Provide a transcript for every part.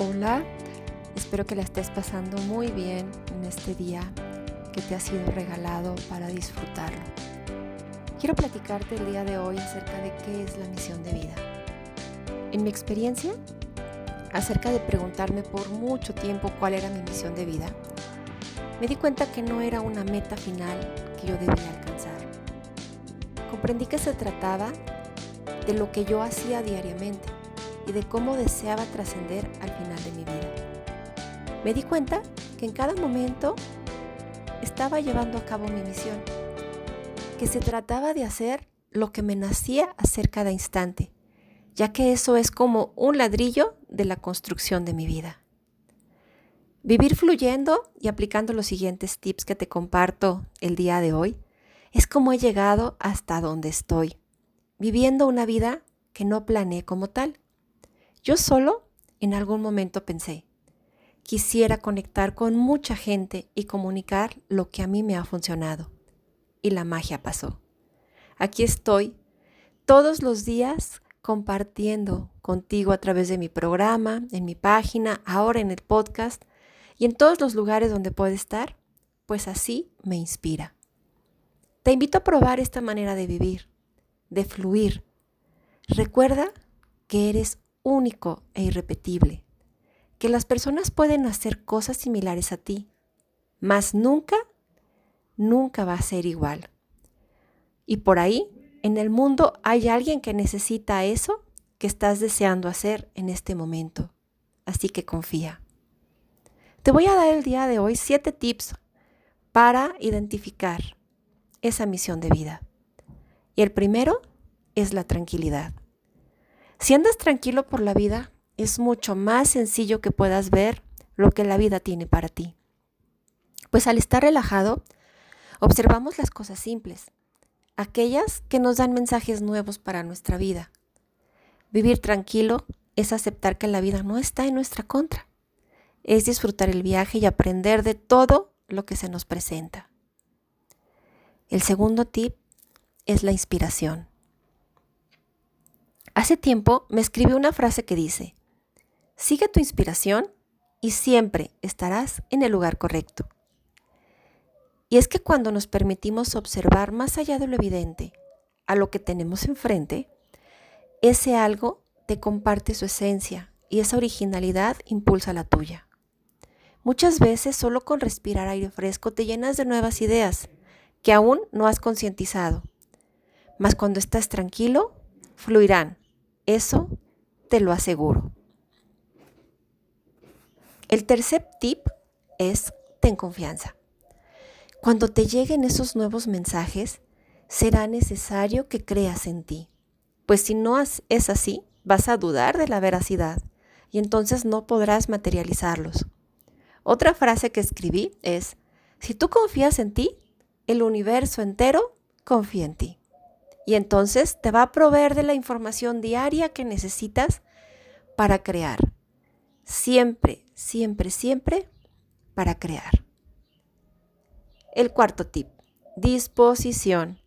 Hola, espero que la estés pasando muy bien en este día que te ha sido regalado para disfrutarlo. Quiero platicarte el día de hoy acerca de qué es la misión de vida. En mi experiencia, acerca de preguntarme por mucho tiempo cuál era mi misión de vida, me di cuenta que no era una meta final que yo debía alcanzar. Comprendí que se trataba de lo que yo hacía diariamente y de cómo deseaba trascender al final de mi vida. Me di cuenta que en cada momento estaba llevando a cabo mi misión, que se trataba de hacer lo que me nacía hacer cada instante, ya que eso es como un ladrillo de la construcción de mi vida. Vivir fluyendo y aplicando los siguientes tips que te comparto el día de hoy es como he llegado hasta donde estoy, viviendo una vida que no planeé como tal, yo solo en algún momento pensé, quisiera conectar con mucha gente y comunicar lo que a mí me ha funcionado. Y la magia pasó. Aquí estoy todos los días compartiendo contigo a través de mi programa, en mi página, ahora en el podcast y en todos los lugares donde puede estar, pues así me inspira. Te invito a probar esta manera de vivir, de fluir. Recuerda que eres único e irrepetible, que las personas pueden hacer cosas similares a ti, mas nunca, nunca va a ser igual. Y por ahí, en el mundo hay alguien que necesita eso que estás deseando hacer en este momento. Así que confía. Te voy a dar el día de hoy siete tips para identificar esa misión de vida. Y el primero es la tranquilidad. Si andas tranquilo por la vida, es mucho más sencillo que puedas ver lo que la vida tiene para ti. Pues al estar relajado, observamos las cosas simples, aquellas que nos dan mensajes nuevos para nuestra vida. Vivir tranquilo es aceptar que la vida no está en nuestra contra. Es disfrutar el viaje y aprender de todo lo que se nos presenta. El segundo tip es la inspiración. Hace tiempo me escribió una frase que dice, sigue tu inspiración y siempre estarás en el lugar correcto. Y es que cuando nos permitimos observar más allá de lo evidente a lo que tenemos enfrente, ese algo te comparte su esencia y esa originalidad impulsa la tuya. Muchas veces solo con respirar aire fresco te llenas de nuevas ideas que aún no has concientizado. Mas cuando estás tranquilo, fluirán eso te lo aseguro. El tercer tip es ten confianza. Cuando te lleguen esos nuevos mensajes, será necesario que creas en ti, pues si no es así, vas a dudar de la veracidad y entonces no podrás materializarlos. Otra frase que escribí es, si tú confías en ti, el universo entero confía en ti y entonces te va a proveer de la información diaria que necesitas para crear. Siempre, siempre, siempre para crear. El cuarto tip, disposición.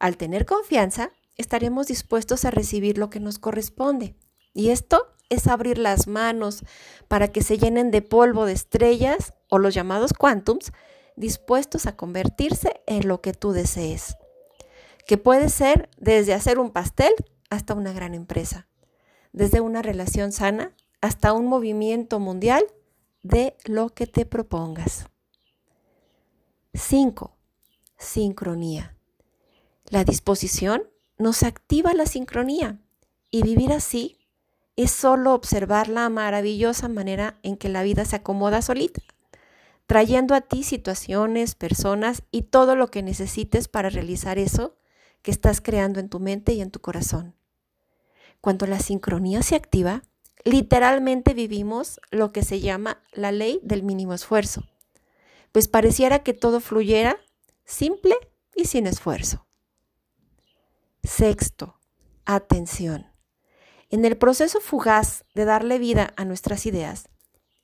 Al tener confianza, estaremos dispuestos a recibir lo que nos corresponde. Y esto es abrir las manos para que se llenen de polvo de estrellas o los llamados quantums, dispuestos a convertirse en lo que tú desees que puede ser desde hacer un pastel hasta una gran empresa, desde una relación sana hasta un movimiento mundial de lo que te propongas. 5. Sincronía. La disposición nos activa la sincronía y vivir así es solo observar la maravillosa manera en que la vida se acomoda solita, trayendo a ti situaciones, personas y todo lo que necesites para realizar eso que estás creando en tu mente y en tu corazón. Cuando la sincronía se activa, literalmente vivimos lo que se llama la ley del mínimo esfuerzo, pues pareciera que todo fluyera simple y sin esfuerzo. Sexto, atención. En el proceso fugaz de darle vida a nuestras ideas,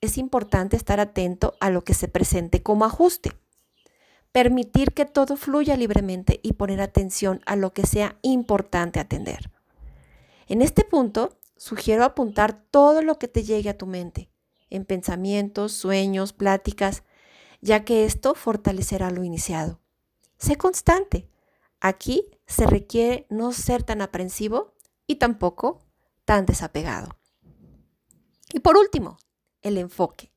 es importante estar atento a lo que se presente como ajuste permitir que todo fluya libremente y poner atención a lo que sea importante atender. En este punto sugiero apuntar todo lo que te llegue a tu mente, en pensamientos, sueños, pláticas, ya que esto fortalecerá lo iniciado. Sé constante. Aquí se requiere no ser tan aprensivo y tampoco tan desapegado. Y por último, el enfoque.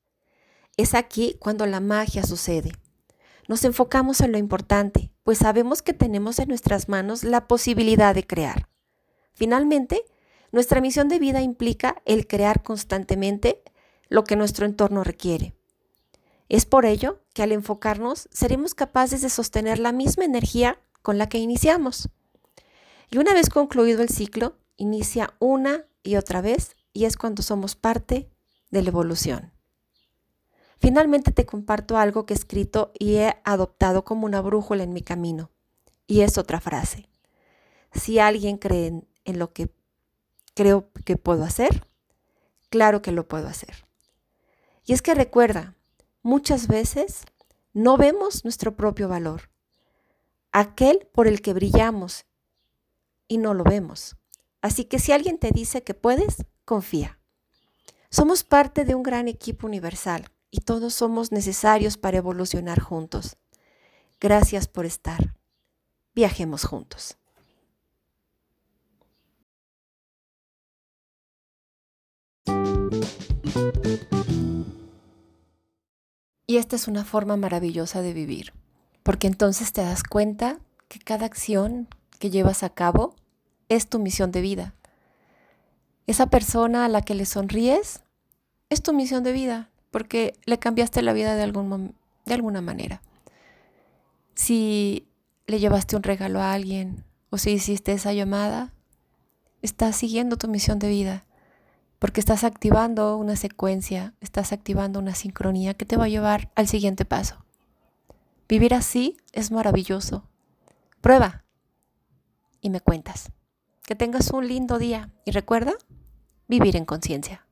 Es aquí cuando la magia sucede. Nos enfocamos en lo importante, pues sabemos que tenemos en nuestras manos la posibilidad de crear. Finalmente, nuestra misión de vida implica el crear constantemente lo que nuestro entorno requiere. Es por ello que al enfocarnos seremos capaces de sostener la misma energía con la que iniciamos. Y una vez concluido el ciclo, inicia una y otra vez y es cuando somos parte de la evolución. Finalmente te comparto algo que he escrito y he adoptado como una brújula en mi camino. Y es otra frase. Si alguien cree en lo que creo que puedo hacer, claro que lo puedo hacer. Y es que recuerda, muchas veces no vemos nuestro propio valor, aquel por el que brillamos y no lo vemos. Así que si alguien te dice que puedes, confía. Somos parte de un gran equipo universal y todos somos necesarios para evolucionar juntos. Gracias por estar. Viajemos juntos. Y esta es una forma maravillosa de vivir, porque entonces te das cuenta que cada acción que llevas a cabo es tu misión de vida. Esa persona a la que le sonríes es tu misión de vida, porque le cambiaste la vida de, algún, de alguna manera. Si le llevaste un regalo a alguien o si hiciste esa llamada, estás siguiendo tu misión de vida porque estás activando una secuencia, estás activando una sincronía que te va a llevar al siguiente paso. Vivir así es maravilloso. Prueba y me cuentas. Que tengas un lindo día y recuerda vivir en conciencia.